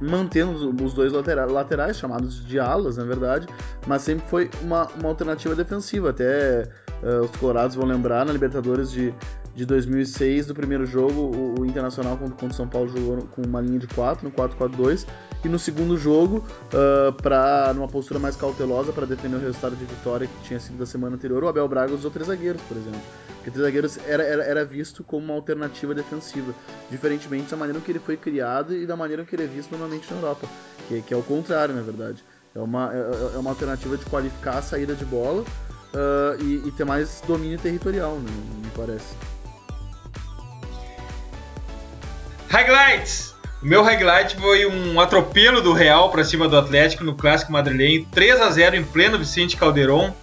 mantendo os dois laterais, chamados de alas, na verdade, mas sempre foi uma, uma alternativa defensiva. Até uh, os colorados vão lembrar na Libertadores de, de 2006, do primeiro jogo, o, o Internacional contra o São Paulo jogou com uma linha de 4, no 4-4-2, e no segundo jogo, uh, pra, numa postura mais cautelosa para defender o resultado de vitória que tinha sido da semana anterior, o Abel Braga usou três zagueiros, por exemplo. Porque três zagueiros era, era, era visto como uma alternativa defensiva, diferentemente da maneira que ele foi criado e da maneira que ele é visto normalmente na Europa, que, que é o contrário, na verdade. É uma, é, é uma alternativa de qualificar a saída de bola uh, e, e, ter mais domínio territorial, né, me parece. Highlights! O meu highlight foi um atropelo do Real para cima do Atlético no clássico madrilenho, 3 a 0 em pleno Vicente Calderon.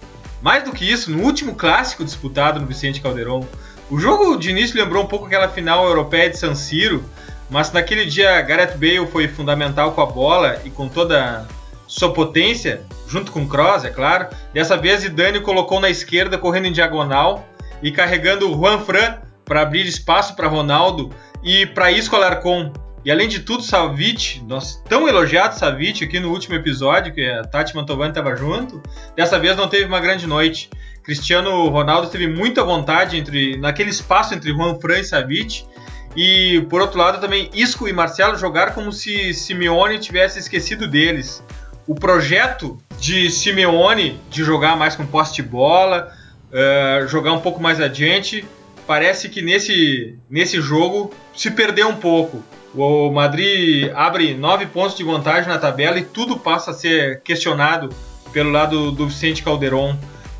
Mais do que isso, no último clássico disputado no Vicente Calderon. O jogo de início lembrou um pouco aquela final europeia de San Siro, mas naquele dia Gareth Bale foi fundamental com a bola e com toda sua potência, junto com Kroos, é claro. Dessa vez Zidane colocou na esquerda, correndo em diagonal e carregando o Juan Fran para abrir espaço para Ronaldo e para Isco Alarcon. E além de tudo, Savic, nós tão elogiado Savic aqui no último episódio, que a Tati Mantovani estava junto, dessa vez não teve uma grande noite. Cristiano Ronaldo teve muita vontade entre naquele espaço entre Juan Fran e Savic. E por outro lado também Isco e Marcelo jogaram como se Simeone tivesse esquecido deles. O projeto de Simeone de jogar mais com poste de bola, uh, jogar um pouco mais adiante, parece que nesse, nesse jogo se perdeu um pouco. O Madrid abre nove pontos de vantagem na tabela e tudo passa a ser questionado pelo lado do Vicente Calderon.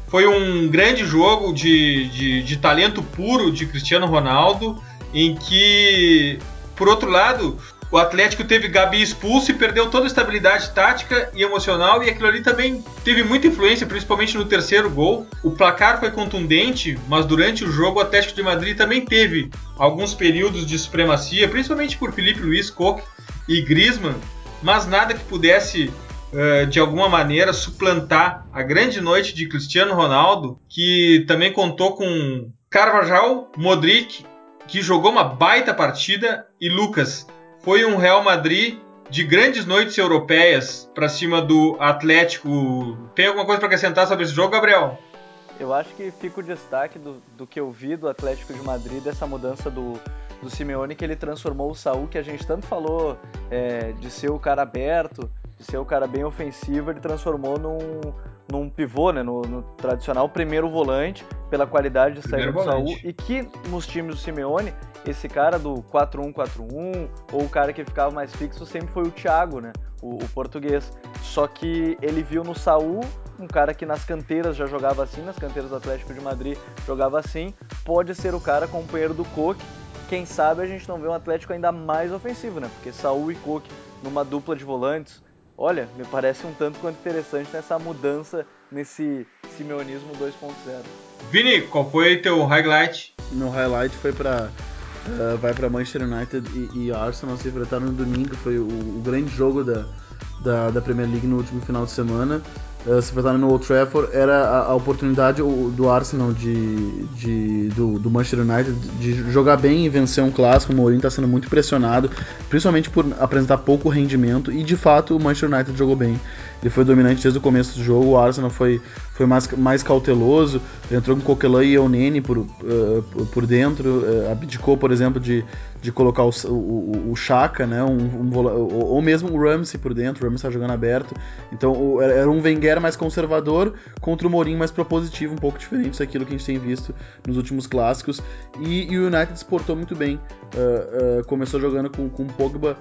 Foi um grande jogo de, de, de talento puro de Cristiano Ronaldo, em que, por outro lado, o Atlético teve Gabi expulso e perdeu toda a estabilidade tática e emocional, e aquilo ali também teve muita influência, principalmente no terceiro gol. O placar foi contundente, mas durante o jogo o Atlético de Madrid também teve alguns períodos de supremacia, principalmente por Felipe Luiz, Koch e Griezmann, mas nada que pudesse uh, de alguma maneira suplantar a grande noite de Cristiano Ronaldo, que também contou com Carvajal, Modric, que jogou uma baita partida, e Lucas, foi um Real Madrid de grandes noites europeias para cima do Atlético. Tem alguma coisa para acrescentar sobre esse jogo, Gabriel? Eu acho que fica o destaque do, do que eu vi do Atlético de Madrid, dessa mudança do, do Simeone, que ele transformou o Saúl, que a gente tanto falou é, de ser o cara aberto, de ser o cara bem ofensivo, ele transformou num, num pivô, né, no, no tradicional primeiro volante, pela qualidade de saída do Saúl, e que nos times do Simeone, esse cara do 4-1-4-1, ou o cara que ficava mais fixo, sempre foi o Thiago, né, o, o português. Só que ele viu no Saúl um cara que nas canteiras já jogava assim, nas canteiras do Atlético de Madrid jogava assim, pode ser o cara companheiro do Coque, quem sabe a gente não vê um Atlético ainda mais ofensivo, né? Porque Saúl e Coque numa dupla de volantes, olha, me parece um tanto quanto interessante nessa mudança nesse simeonismo 2.0. Vini, qual foi teu highlight? Meu highlight foi para uh, eh, vai para Manchester United e, e, Arsenal se enfrentaram no domingo, foi o, o grande jogo da, da, da, Premier League no último final de semana. Uh, se enfrentaram no Old Trafford, era a, a oportunidade do Arsenal de, de do, do, Manchester United de jogar bem e vencer um clássico. O Mourinho está sendo muito pressionado, principalmente por apresentar pouco rendimento e de fato o Manchester United jogou bem. Ele foi dominante desde o começo do jogo. O Arsenal foi, foi mais, mais cauteloso. Entrou com Coquelin e Eunene por, uh, por dentro. Uh, abdicou, por exemplo, de, de colocar o, o, o Chaka, né? Um, um, ou, mesmo o Ramsey por dentro. O Ramsey está jogando aberto. Então o, era um Wenger mais conservador contra o Mourinho mais propositivo, um pouco diferente daquilo que a gente tem visto nos últimos clássicos. E, e o United exportou muito bem. Uh, começou jogando com, com Pogba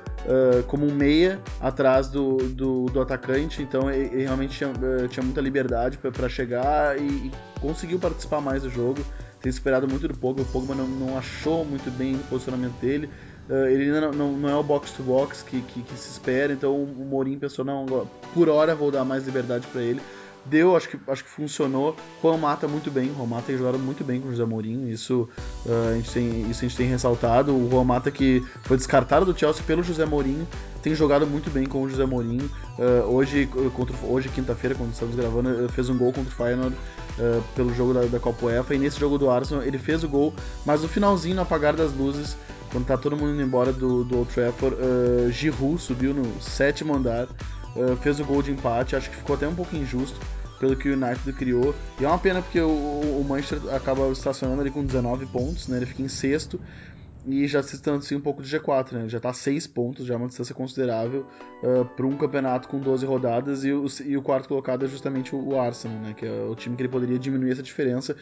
como um meia atrás do, do, do atacante então ele, realmente tinha, tinha muita liberdade para chegar e, e, conseguiu participar mais do jogo. Tem esperado muito do Pogba, o Pogba não, não achou muito bem o posicionamento dele. Uh, ele ainda não, não, é o box-to-box que, que, que, se espera, então o Mourinho pensou, não, por hora vou dar mais liberdade para ele, deu, acho que, acho que funcionou. Juan Mata muito bem, Juan Mata tem jogado muito bem com o José Mourinho, isso, uh, a gente tem, isso a gente tem ressaltado. O Juan Mata que foi descartado do Chelsea pelo José Mourinho, tem jogado muito bem com o José Mourinho. Uh, hoje, contra, hoje quinta-feira, quando estamos gravando, fez um gol contra o Feyenoord uh, pelo jogo da, da Copa UEFA, e nesse jogo do Arsenal ele fez o gol, mas no finalzinho, no apagar das luzes, quando tá todo mundo indo embora do, do Old Trafford, uh, Giroud subiu no sétimo andar, uh, fez o gol de empate, acho que ficou até um pouco injusto pelo que o United criou. E é uma pena porque o, o Manchester acaba estacionando ali com 19 pontos, né? Ele fica em sexto e já se distancia um pouco de G4, né? Já tá 6 pontos, já é uma distância considerável uh, para um campeonato com 12 rodadas e o, e o, quarto colocado é justamente o Arsenal, né? Que é o time que ele poderia diminuir essa diferença.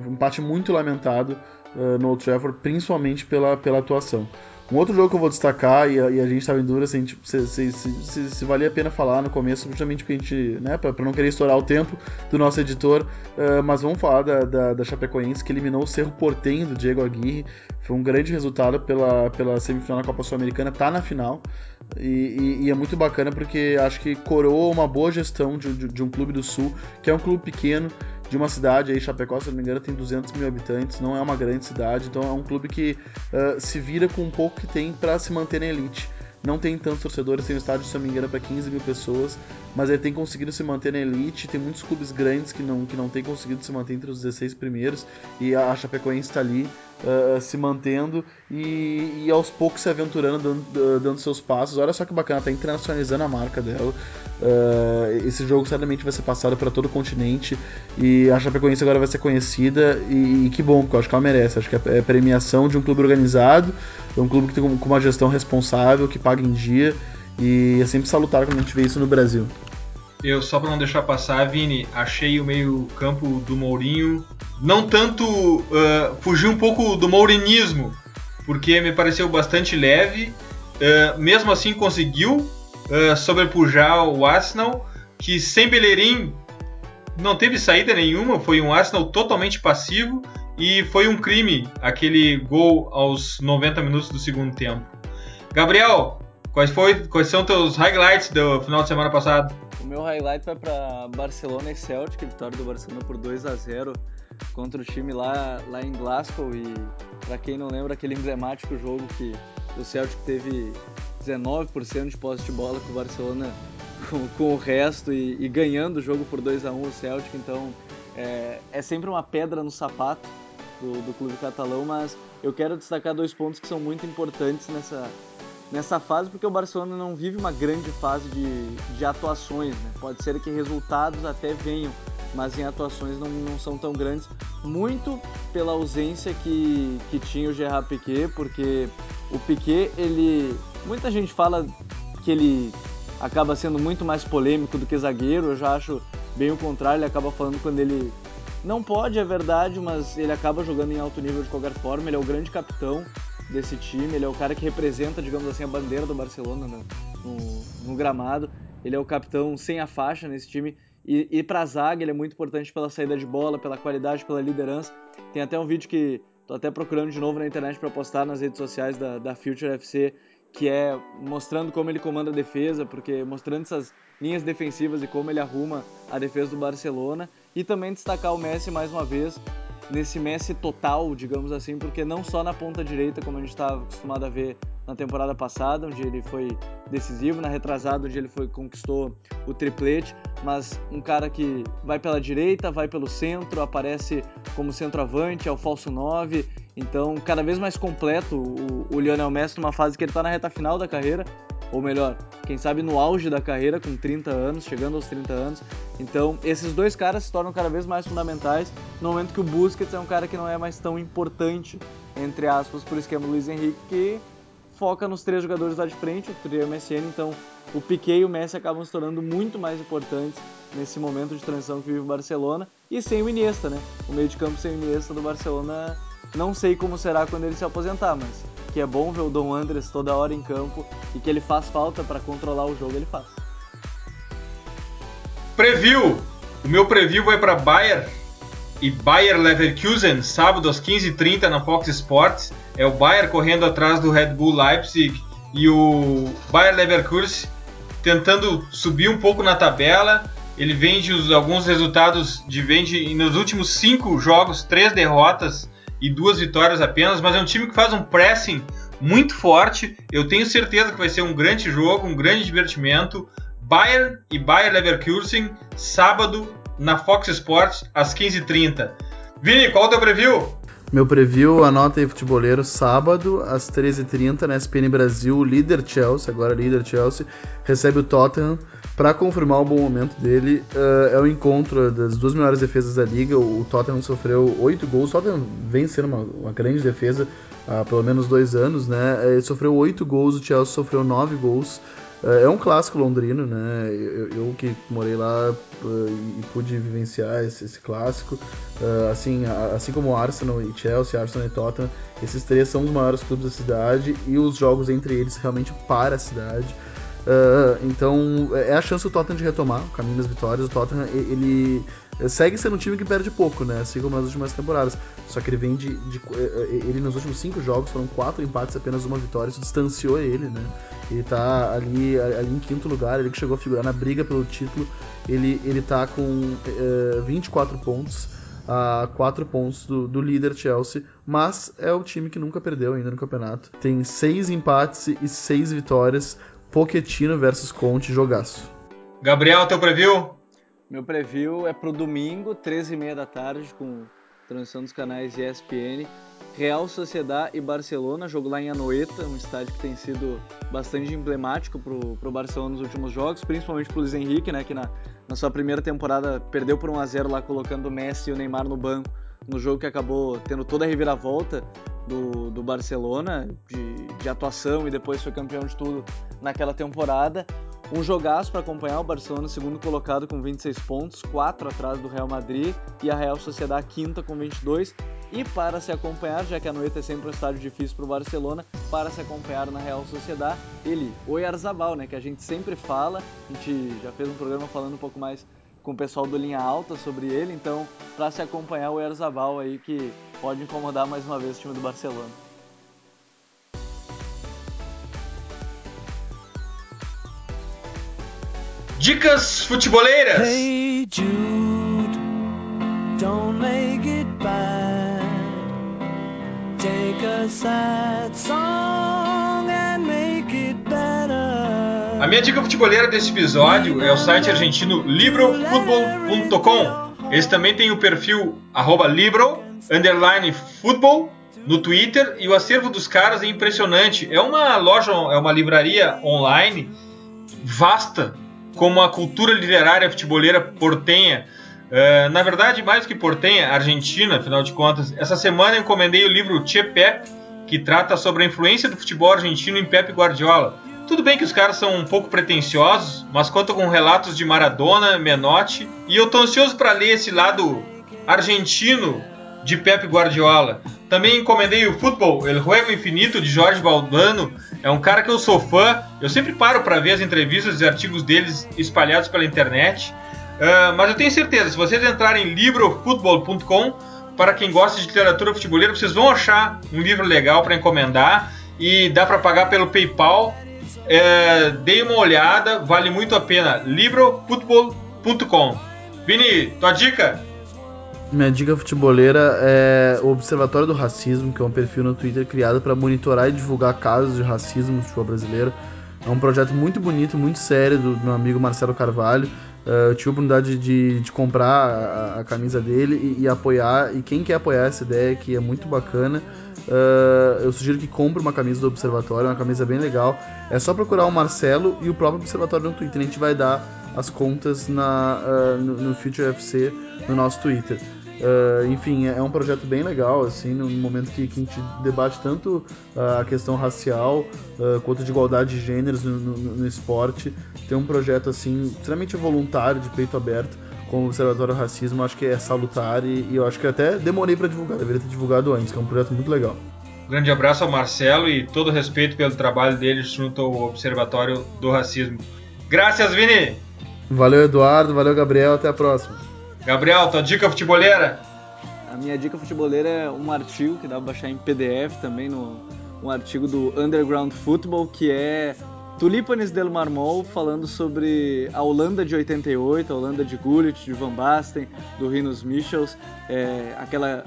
Um empate muito lamentado uh, no Trafford, principalmente pela, pela atuação. Um outro jogo que eu vou destacar, e a, e a gente estava em dúvida se, se, se, se, se, valia a pena falar no começo, justamente porque a gente, né, para não querer estourar o tempo do nosso editor, uh, mas vamos falar da, da, da, Chapecoense, que eliminou o Cerro Portenho do Diego Aguirre. Foi um grande resultado pela, pela semifinal da Copa Sul-Americana, tá na final. E, e, e, é muito bacana porque acho que coroou uma boa gestão de, de, de um clube do Sul, que é um clube pequeno, de uma cidade aí, Chapecó, se não me engano, tem 200 mil habitantes, não é uma grande cidade, então é um clube que uh, se vira com um pouco que tem para se manter na elite. Não tem tantos torcedores, tem um estádio, se não me engano, para 15 mil pessoas, mas ele tem conseguido se manter na elite. Tem muitos clubes grandes que não, que não têm conseguido se manter entre os 16 primeiros, e a Chapecoense está ali uh, se mantendo e, e, aos poucos se aventurando, dando, dando, seus passos. Olha só que bacana, tá internacionalizando a marca dela. Uh, esse jogo certamente vai ser passado para todo o continente e a Chapecoense agora vai ser conhecida e, e, que bom, porque eu acho que ela merece. Acho que é, é premiação de um clube organizado, é um clube que tem uma gestão responsável, que paga em dia e é sempre salutar quando a gente vê isso no Brasil. Eu, só para não deixar passar, Vini, achei o meio-campo do Mourinho não tanto. Uh, fugir um pouco do mourinismo, porque me pareceu bastante leve. Uh, mesmo assim, conseguiu uh, sobrepujar o Arsenal, que sem Bellerin não teve saída nenhuma. Foi um Arsenal totalmente passivo e foi um crime aquele gol aos 90 minutos do segundo tempo. Gabriel, quais, foi, quais são teus highlights do final de semana passado? Meu highlight vai para Barcelona e Celtic, vitória do Barcelona por 2 a 0 contra o time lá, lá em Glasgow. E para quem não lembra aquele emblemático jogo que o Celtic teve 19% de posse de bola com o Barcelona com, com o resto e, e, ganhando o jogo por 2 a 1 o Celtic, então é, é sempre uma pedra no sapato do, do clube catalão, mas eu quero destacar dois pontos que são muito importantes nessa, nessa fase, porque o Barcelona não vive uma grande fase de, de atuações. Né? Pode ser que resultados até venham, mas em atuações não, não são tão grandes. Muito pela ausência que, que tinha o Gerard Piquet, porque o Piquet, ele. Muita gente fala que ele acaba sendo muito mais polêmico do que zagueiro, eu já acho bem o contrário, ele acaba falando quando ele não pode, é verdade, mas ele acaba jogando em alto nível de qualquer forma, ele é o grande capitão, desse time. Ele é o cara que representa, digamos assim, a bandeira do Barcelona no, no, no gramado. Ele é o capitão sem a faixa nesse time. E, e para a zaga ele é muito importante pela saída de bola, pela qualidade, pela liderança. Tem até um vídeo que tô até procurando de novo na internet para postar nas redes sociais da, da Future FC, que é mostrando como ele comanda a defesa, porque mostrando essas linhas defensivas e como ele arruma a defesa do Barcelona. E também destacar o Messi mais uma vez, nesse Messi total, digamos assim, porque não só na ponta direita, como a gente estava acostumado a ver na temporada passada, onde ele foi decisivo, na retrasada, onde ele foi conquistou o triplete, mas um cara que vai pela direita, vai pelo centro, aparece como centroavante, é o falso 9, então cada vez mais completo o, o Lionel Messi numa fase que ele está na reta final da carreira, ou melhor, quem sabe no auge da carreira, com 30 anos, chegando aos 30 anos. Então, esses dois caras se tornam cada vez mais fundamentais no momento que o Busquets é um cara que não é mais tão importante, entre aspas, por esquema do Luiz Henrique, que foca nos três jogadores lá de frente, o trio MSN, então o Piquet e o Messi acabam se tornando muito mais importantes nesse momento de transição que vive o Barcelona, e sem o Iniesta, né? O meio de campo sem o Iniesta do Barcelona, não sei como será quando ele se aposentar, mas que é bom ver o Dom Andres toda hora em campo e que ele faz falta para controlar o jogo, ele faz. Preview! O meu preview vai para Bayern e Bayer Leverkusen, sábado às 15h30 na Fox Sports. É o Bayern correndo atrás do Red Bull Leipzig e o Bayer Leverkusen tentando subir um pouco na tabela. Ele vende os, alguns resultados de vende nos últimos cinco jogos, três derrotas e duas vitórias apenas, mas é um time que faz um pressing muito forte. Eu tenho certeza que vai ser um grande jogo, um grande divertimento. Bayern e Bayer Leverkusen, sábado na Fox Sports às 15h30. Vini, qual é o teu preview? Meu preview, anota aí, futeboleiro, sábado, às 13h30, na SPN Brasil, líder Chelsea, agora líder Chelsea, recebe o Tottenham para confirmar o bom momento dele. Uh, é o encontro das duas melhores defesas da liga. O Tottenham sofreu oito gols. O Tottenham vem sendo uma, uma grande defesa há pelo menos dois anos, né? Ele sofreu oito gols, o Chelsea sofreu nove gols. É, é um clássico londrino, né? Eu, eu que morei lá uh, e pude vivenciar esse, esse clássico, uh, assim, assim como Arsenal e Chelsea, Arsenal e Tottenham, esses três são os maiores clubes da cidade e os jogos entre eles realmente para a cidade. Uh, então é a chance do Tottenham de retomar o caminho das vitórias. O Tottenham ele segue sendo um time que perde pouco, né? Assim como nas últimas temporadas. Só que ele vem de, de, ele nos últimos cinco jogos foram quatro empates, apenas uma vitória. Isso distanciou ele, né? Ele tá ali, ali em quinto lugar, ele que chegou a figurar na briga pelo título. Ele, ele tá com uh, 24 pontos a 4 pontos do, do, líder Chelsea, mas é o time que nunca perdeu ainda no campeonato. Tem 6 empates e 6 vitórias, Pochettino versus Conte, jogaço. Gabriel, teu preview? Meu preview é pro domingo, 13h30 da tarde, com transmissão dos canais ESPN. Real Sociedad e Barcelona, jogo lá em Anoeta, um estádio que tem sido bastante emblemático pro, pro Barcelona nos últimos jogos, principalmente pro Luiz Henrique, né, que na, na sua primeira temporada perdeu por 1 a 0 lá colocando o Messi e o Neymar no banco, no jogo que acabou tendo toda a reviravolta do, do Barcelona, de, de atuação e depois foi campeão de tudo naquela temporada. Um jogaço para acompanhar o Barcelona, segundo colocado com 26 pontos, 4 atrás do Real Madrid, e a Real Sociedad quinta com 22. E para se acompanhar, já que a noite é sempre um estádio difícil para o Barcelona, para se acompanhar na Real Sociedad, ele, o Arzabal, né, que a gente sempre fala, a gente já fez um programa falando um pouco mais com o pessoal do Linha Alta sobre ele, então para se acompanhar o Erzabal aí que pode incomodar mais uma vez o time do Barcelona. Dicas futeboleiras. Hey Jude, don't make it bad. Take a sad song minha dica futeboleira desse episódio é o site argentino librofutbol.com. Eles também têm o perfil libro, futebol, no Twitter e o acervo dos caras é impressionante. É uma loja, é uma livraria online vasta, como a cultura literária futeboleira portenha. Uh, na verdade, mais que portenha, argentina, afinal de contas. Essa semana eu encomendei o livro Che Pep, que trata sobre a influência do futebol argentino em Pep Guardiola. Tudo bem que os caras são um pouco pretensiosos, mas conta com relatos de Maradona, Menotti, e eu tô ansioso para ler esse lado argentino de Pep Guardiola. Também encomendei o Futebol, El Juego Infinito de Jorge Valdano. É um cara que eu sou fã. Eu sempre paro para ver as entrevistas e artigos deles espalhados pela internet. Uh, mas eu tenho certeza, se vocês entrarem em librofutbol.com, para quem gosta de literatura futeboleira, vocês vão achar um livro legal para encomendar e dá para pagar pelo PayPal. Uh, dei uma olhada, vale muito a pena. librofutbol.com. Vini, tua dica? Minha dica futeboleira é o Observatório do Racismo, que é um perfil no Twitter criado para monitorar e divulgar casos de racismo no futebol brasileiro. É um projeto muito bonito, muito sério do meu amigo Marcelo Carvalho. Uh, eu tive a oportunidade de, de comprar a, a, camisa dele e, e, apoiar. E quem quer apoiar essa ideia, que é muito bacana, uh, eu sugiro que compre uma camisa do Observatório, é uma camisa bem legal. É só procurar o Marcelo e o próprio Observatório no Twitter. A gente vai dar as contas na, uh, no, no Future FC no nosso Twitter. Uh, enfim, é um projeto bem legal, assim, no momento que, que a gente debate tanto uh, a questão racial uh, quanto de igualdade de gêneros no, no, no, esporte. Ter um projeto, assim, extremamente voluntário, de peito aberto, com o Observatório Racismo, acho que é salutar e, e eu acho que até demorei para divulgar, deveria ter divulgado antes, que é um projeto muito legal. Grande abraço ao Marcelo e todo respeito pelo trabalho dele junto ao Observatório do Racismo. Graças, Vini! Valeu, Eduardo, valeu, Gabriel, até a próxima. Gabriel, tua dica futeboleira? A minha dica futeboleira é um artigo que dá pra baixar em PDF também, no, um artigo do Underground Football, que é Tulipanes del Marmol falando sobre a Holanda de 88, a Holanda de Gullit, de Van Basten, do Rinus Michels, é, aquela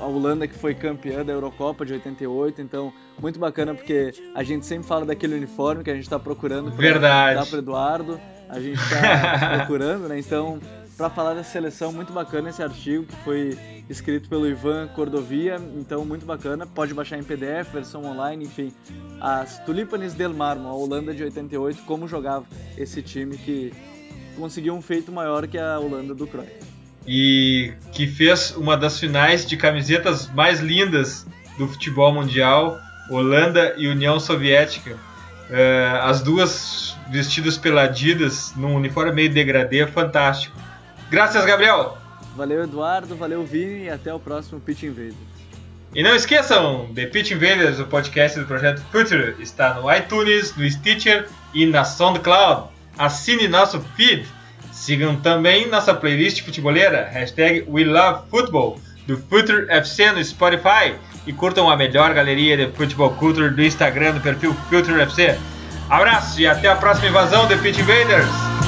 a Holanda que foi campeã da Eurocopa de 88, então muito bacana porque a gente sempre fala daquele uniforme que a gente está procurando para dar para Eduardo, a gente está procurando, né? Então para falar dessa seleção, muito bacana esse artigo que foi escrito pelo Ivan Cordovia, então muito bacana. Pode baixar em PDF, versão online, enfim. As Tulipanes del Marmo, a Holanda de 88, como jogava esse time que conseguiu um feito maior que a Holanda do Cruyff. E que fez uma das finais de camisetas mais lindas do futebol mundial, Holanda e União Soviética. Uh, as duas vestidas pela Adidas num uniforme meio degradê, fantástico. Graças, Gabriel. Valeu, Eduardo. Valeu, Vini. E até o próximo Pitch Invaders. E não esqueçam, The Pitch Invaders, o podcast do projeto Future, está no iTunes, no Stitcher e na SoundCloud. Assine nosso feed. Sigam também nossa playlist futeboleira, hashtag WeLoveFootball, do Future FC no Spotify. E curtam a melhor galeria de futebol culture do Instagram no perfil Future FC. Abraço e até a próxima invasão, The Pitch Invaders!